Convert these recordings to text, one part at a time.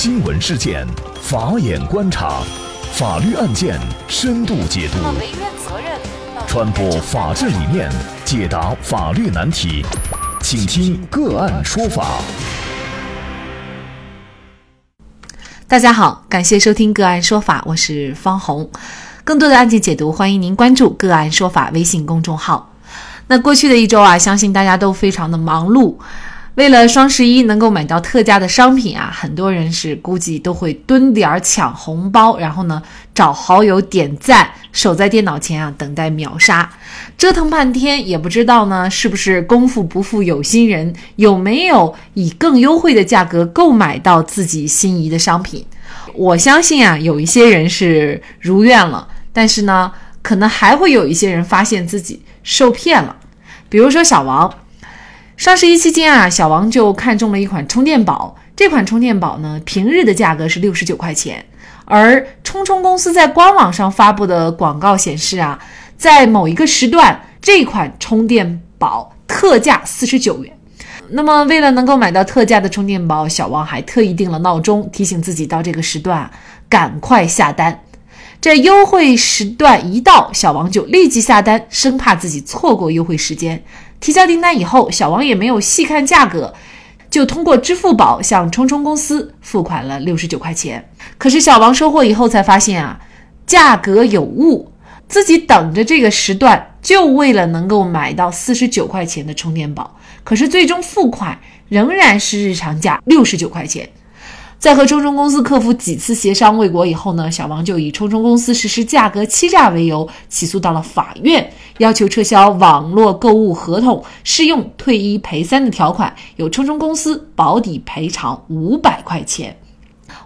新闻事件，法眼观察，法律案件深度解读，传播法治理念，解答法律难题，请听个案说法。大家好，感谢收听个案说法，我是方红。更多的案件解读，欢迎您关注个案说法微信公众号。那过去的一周啊，相信大家都非常的忙碌。为了双十一能够买到特价的商品啊，很多人是估计都会蹲点儿抢红包，然后呢找好友点赞，守在电脑前啊等待秒杀，折腾半天也不知道呢是不是功夫不负有心人，有没有以更优惠的价格购买到自己心仪的商品？我相信啊，有一些人是如愿了，但是呢，可能还会有一些人发现自己受骗了，比如说小王。双十一期间啊，小王就看中了一款充电宝。这款充电宝呢，平日的价格是六十九块钱，而冲冲公司在官网上发布的广告显示啊，在某一个时段，这款充电宝特价四十九元。那么，为了能够买到特价的充电宝，小王还特意定了闹钟，提醒自己到这个时段赶快下单。这优惠时段一到，小王就立即下单，生怕自己错过优惠时间。提交订单以后，小王也没有细看价格，就通过支付宝向冲冲公司付款了六十九块钱。可是小王收货以后才发现啊，价格有误，自己等着这个时段就为了能够买到四十九块钱的充电宝，可是最终付款仍然是日常价六十九块钱。在和冲冲公司客服几次协商未果以后呢，小王就以冲冲公司实施价格欺诈为由起诉到了法院，要求撤销网络购物合同，适用退一赔三的条款，由冲冲公司保底赔偿五百块钱。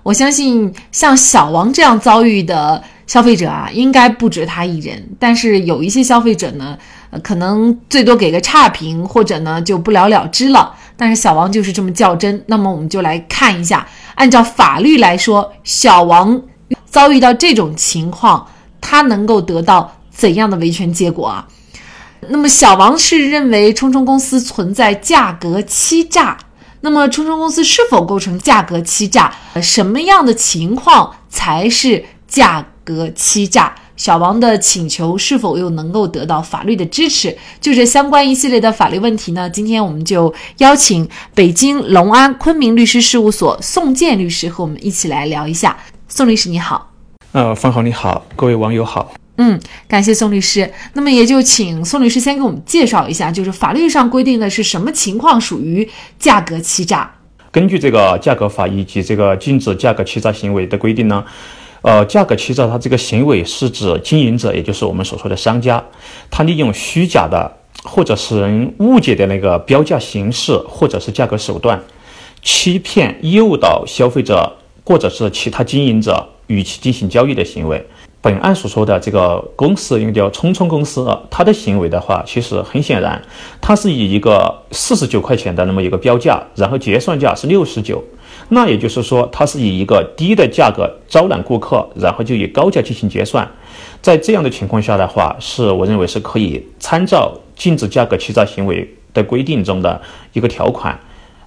我相信像小王这样遭遇的消费者啊，应该不止他一人。但是有一些消费者呢，可能最多给个差评，或者呢就不了了之了。但是小王就是这么较真。那么我们就来看一下。按照法律来说，小王遭遇到这种情况，他能够得到怎样的维权结果啊？那么小王是认为冲冲公司存在价格欺诈。那么冲冲公司是否构成价格欺诈？什么样的情况才是价格欺诈？小王的请求是否又能够得到法律的支持？就这相关一系列的法律问题呢？今天我们就邀请北京隆安昆明律师事务所宋建律师和我们一起来聊一下。宋律师你好，呃，方豪你好，各位网友好。嗯，感谢宋律师。那么也就请宋律师先给我们介绍一下，就是法律上规定的是什么情况属于价格欺诈？根据这个价格法以及这个禁止价格欺诈行为的规定呢？呃，价格欺诈，它这个行为是指经营者，也就是我们所说的商家，他利用虚假的或者使人误解的那个标价形式或者是价格手段，欺骗、诱导消费者或者是其他经营者与其进行交易的行为。本案所说的这个公司，应该叫聪聪公司，它的行为的话，其实很显然，它是以一个四十九块钱的那么一个标价，然后结算价是六十九。那也就是说，它是以一个低的价格招揽顾客，然后就以高价进行结算。在这样的情况下的话，是我认为是可以参照禁止价格欺诈行为的规定中的一个条款，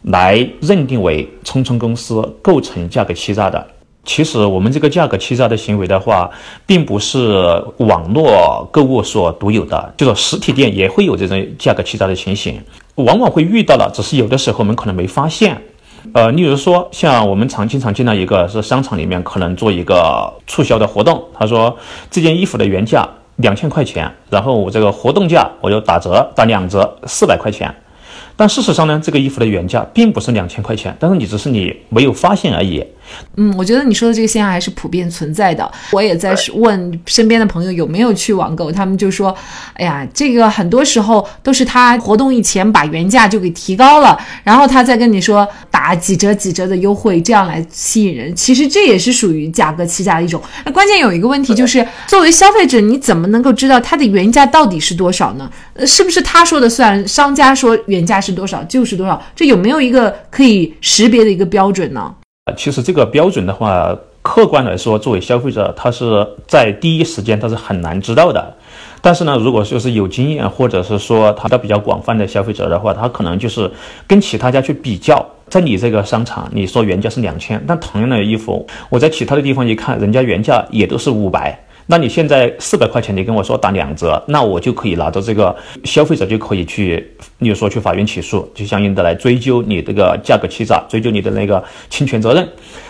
来认定为冲冲公司构成价格欺诈的。其实我们这个价格欺诈的行为的话，并不是网络购物所独有的，就说实体店也会有这种价格欺诈的情形，往往会遇到了，只是有的时候我们可能没发现。呃，例如说，像我们常经常见到一个是商场里面可能做一个促销的活动，他说这件衣服的原价两千块钱，然后我这个活动价我就打折打两折四百块钱，但事实上呢，这个衣服的原价并不是两千块钱，但是你只是你没有发现而已。嗯，我觉得你说的这个现象还是普遍存在的。我也在问身边的朋友有没有去网购，他们就说：“哎呀，这个很多时候都是他活动以前把原价就给提高了，然后他再跟你说打几折几折的优惠，这样来吸引人。其实这也是属于价格欺诈的一种。那关键有一个问题就是，作为消费者，你怎么能够知道它的原价到底是多少呢？呃，是不是他说的算？商家说原价是多少就是多少？这有没有一个可以识别的一个标准呢？”其实这个标准的话，客观来说，作为消费者，他是在第一时间他是很难知道的。但是呢，如果说是有经验，或者是说他的比较广泛的消费者的话，他可能就是跟其他家去比较，在你这个商场，你说原价是两千，但同样的衣服，我在其他的地方一看，人家原价也都是五百。那你现在四百块钱，你跟我说打两折，那我就可以拿着这个消费者就可以去，比如说去法院起诉，就相应的来追究你这个价格欺诈，追究你的那个侵权责任。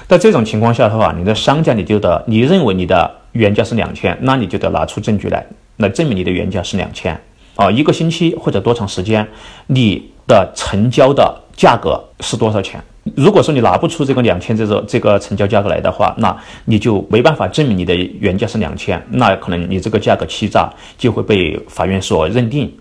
在这种情况下的话，你的商家你就得，你认为你的原价是两千，那你就得拿出证据来，来证明你的原价是两千。啊，一个星期或者多长时间，你的成交的价格是多少钱？如果说你拿不出这个两千这个这个成交价格来的话，那你就没办法证明你的原价是两千，那可能你这个价格欺诈就会被法院所认定。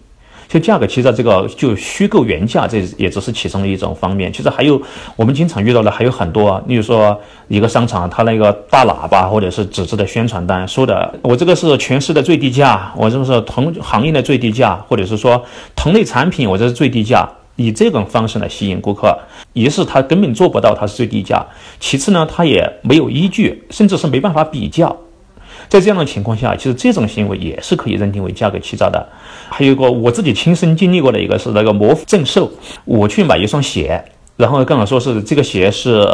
就价格欺诈这个，就虚构原价，这也只是其中的一种方面。其实还有我们经常遇到的还有很多，例如说一个商场，它那个大喇叭或者是纸质的宣传单，说的我这个是全市的最低价，我这个是同行业的最低价，或者是说同类产品我这是最低价。以这种方式来吸引顾客，一是他根本做不到它是最低价，其次呢，他也没有依据，甚至是没办法比较。在这样的情况下，其实这种行为也是可以认定为价格欺诈的。还有一个我自己亲身经历过的一个是那个魔正兽，我去买一双鞋，然后刚好说是这个鞋是。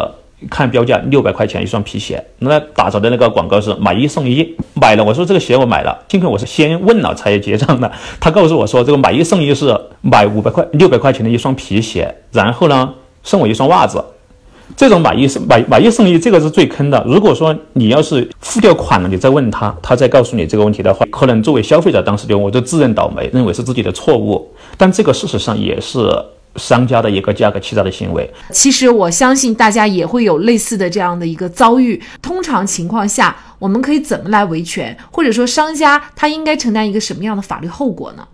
看标价六百块钱一双皮鞋，那打着的那个广告是买一送一，买了。我说这个鞋我买了，幸亏我是先问了才结账的。他告诉我说这个买一送一是买五百块六百块钱的一双皮鞋，然后呢送我一双袜子。这种买一送买买一送一，这个是最坑的。如果说你要是付掉款了，你再问他，他再告诉你这个问题的话，可能作为消费者当时就我就自认倒霉，认为是自己的错误。但这个事实上也是。商家的一个价格欺诈的行为，其实我相信大家也会有类似的这样的一个遭遇。通常情况下，我们可以怎么来维权，或者说商家他应该承担一个什么样的法律后果呢？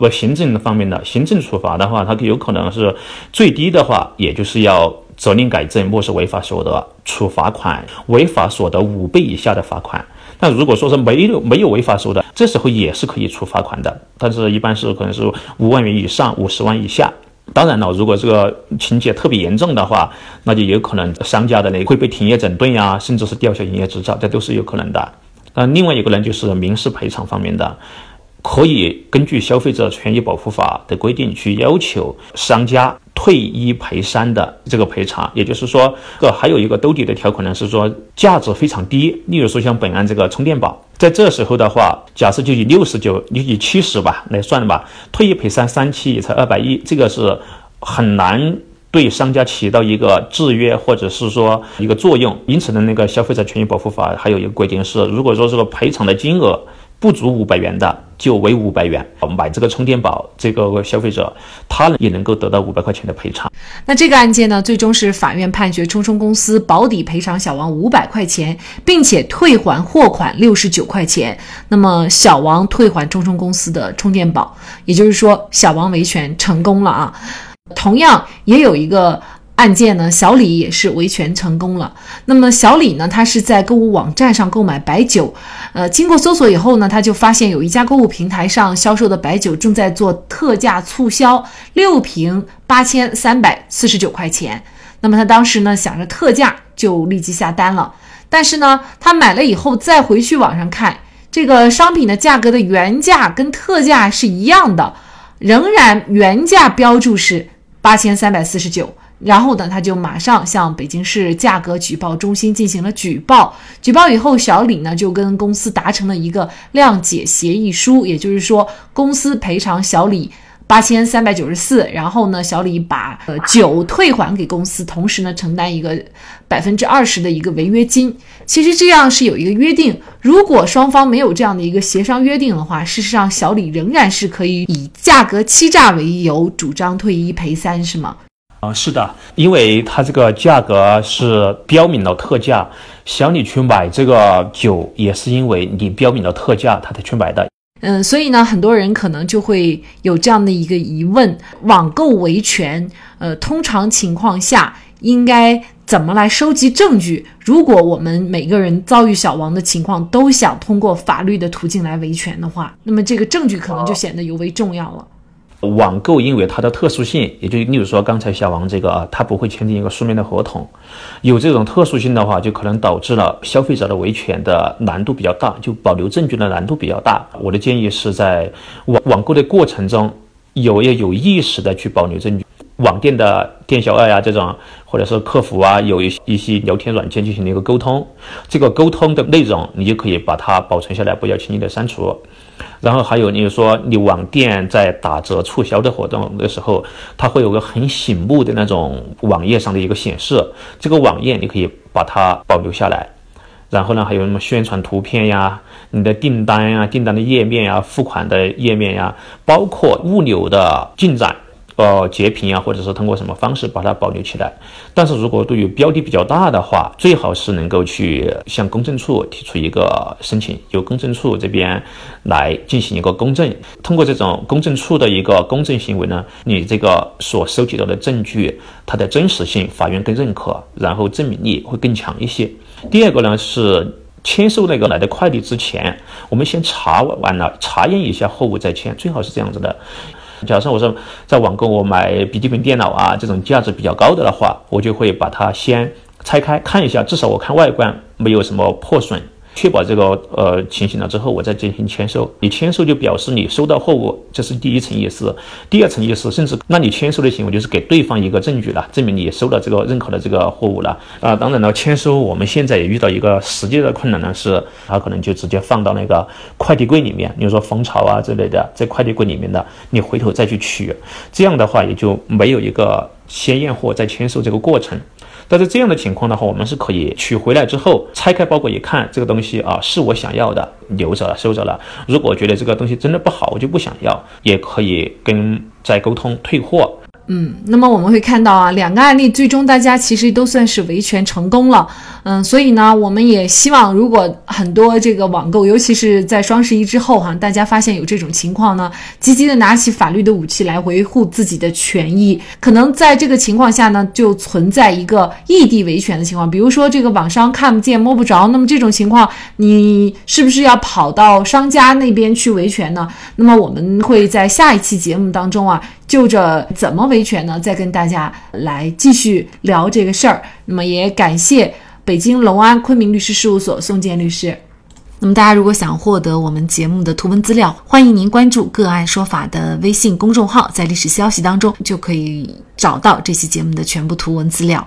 我行政方面的行政处罚的话，它有可能是最低的话，也就是要责令改正，没收违法所得，处罚款违法所得五倍以下的罚款。那如果说是没有没有违法所得，这时候也是可以处罚款的，但是一般是可能是五万元以上，五十万以下。当然了，如果这个情节特别严重的话，那就有可能商家的那会被停业整顿呀，甚至是吊销营业执照，这都是有可能的。那另外一个呢，就是民事赔偿方面的。可以根据消费者权益保护法的规定去要求商家退一赔三的这个赔偿，也就是说，这还有一个兜底的条款呢，是说价值非常低。例如说像本案这个充电宝，在这时候的话，假设就以六十九，就以七十吧来算吧，退一赔三，三期也才二百一，这个是很难对商家起到一个制约或者是说一个作用。因此呢，那个消费者权益保护法还有一个规定是，如果说这个赔偿的金额。不足五百元的就为五百元，买这个充电宝，这个消费者他也能够得到五百块钱的赔偿。那这个案件呢，最终是法院判决冲冲公司保底赔偿小王五百块钱，并且退还货款六十九块钱。那么小王退还冲冲公司的充电宝，也就是说小王维权成功了啊。同样也有一个。案件呢，小李也是维权成功了。那么小李呢，他是在购物网站上购买白酒，呃，经过搜索以后呢，他就发现有一家购物平台上销售的白酒正在做特价促销，六瓶八千三百四十九块钱。那么他当时呢，想着特价，就立即下单了。但是呢，他买了以后再回去网上看，这个商品的价格的原价跟特价是一样的，仍然原价标注是八千三百四十九。然后呢，他就马上向北京市价格举报中心进行了举报。举报以后，小李呢就跟公司达成了一个谅解协议书，也就是说，公司赔偿小李八千三百九十四，然后呢，小李把呃酒退还给公司，同时呢承担一个百分之二十的一个违约金。其实这样是有一个约定，如果双方没有这样的一个协商约定的话，事实上小李仍然是可以以价格欺诈为由主张退一赔三，是吗？啊，是的，因为它这个价格是标明了特价，想你去买这个酒也是因为你标明了特价，他才去买的。嗯，所以呢，很多人可能就会有这样的一个疑问：网购维权，呃，通常情况下应该怎么来收集证据？如果我们每个人遭遇小王的情况，都想通过法律的途径来维权的话，那么这个证据可能就显得尤为重要了。网购因为它的特殊性，也就例如说刚才小王这个啊，他不会签订一个书面的合同，有这种特殊性的话，就可能导致了消费者的维权的难度比较大，就保留证据的难度比较大。我的建议是在网网购的过程中，有要有意识的去保留证据。网店的店小二呀这种，或者是客服啊，有一一些聊天软件进行了一个沟通，这个沟通的内容你就可以把它保存下来，不要轻易的删除。然后还有，你说你网店在打折促销的活动的时候，它会有个很醒目的那种网页上的一个显示，这个网页你可以把它保留下来。然后呢，还有什么宣传图片呀、你的订单呀、订单的页面呀、付款的页面呀，包括物流的进展。呃，截屏啊，或者是通过什么方式把它保留起来。但是如果对于标的比较大的话，最好是能够去向公证处提出一个申请，由公证处这边来进行一个公证。通过这种公证处的一个公证行为呢，你这个所收集到的证据，它的真实性，法院更认可，然后证明力会更强一些。第二个呢是签收那个来的快递之前，我们先查完了，查验一下货物再签，最好是这样子的。假设我说在网购我买笔记本电脑啊，这种价值比较高的的话，我就会把它先拆开看一下，至少我看外观没有什么破损。确保这个呃情形了之后，我再进行签收。你签收就表示你收到货物，这是第一层意思。第二层意思，甚至那你签收的行为就是给对方一个证据了，证明你收到这个认可的这个货物了啊。当然了，签收我们现在也遇到一个实际的困难呢，是他可能就直接放到那个快递柜里面，比如说蜂巢啊之类的，在快递柜里面的，你回头再去取，这样的话也就没有一个先验货再签收这个过程。但是这样的情况的话，我们是可以取回来之后拆开包裹一看，这个东西啊是我想要的，留着了收着了。如果觉得这个东西真的不好，我就不想要，也可以跟再沟通退货。嗯，那么我们会看到啊，两个案例最终大家其实都算是维权成功了。嗯，所以呢，我们也希望，如果很多这个网购，尤其是在双十一之后哈，大家发现有这种情况呢，积极的拿起法律的武器来维护自己的权益。可能在这个情况下呢，就存在一个异地维权的情况，比如说这个网商看不见摸不着，那么这种情况，你是不是要跑到商家那边去维权呢？那么我们会在下一期节目当中啊。就着怎么维权呢？再跟大家来继续聊这个事儿。那么也感谢北京龙安昆明律师事务所宋建律师。那么大家如果想获得我们节目的图文资料，欢迎您关注“个案说法”的微信公众号，在历史消息当中就可以找到这期节目的全部图文资料。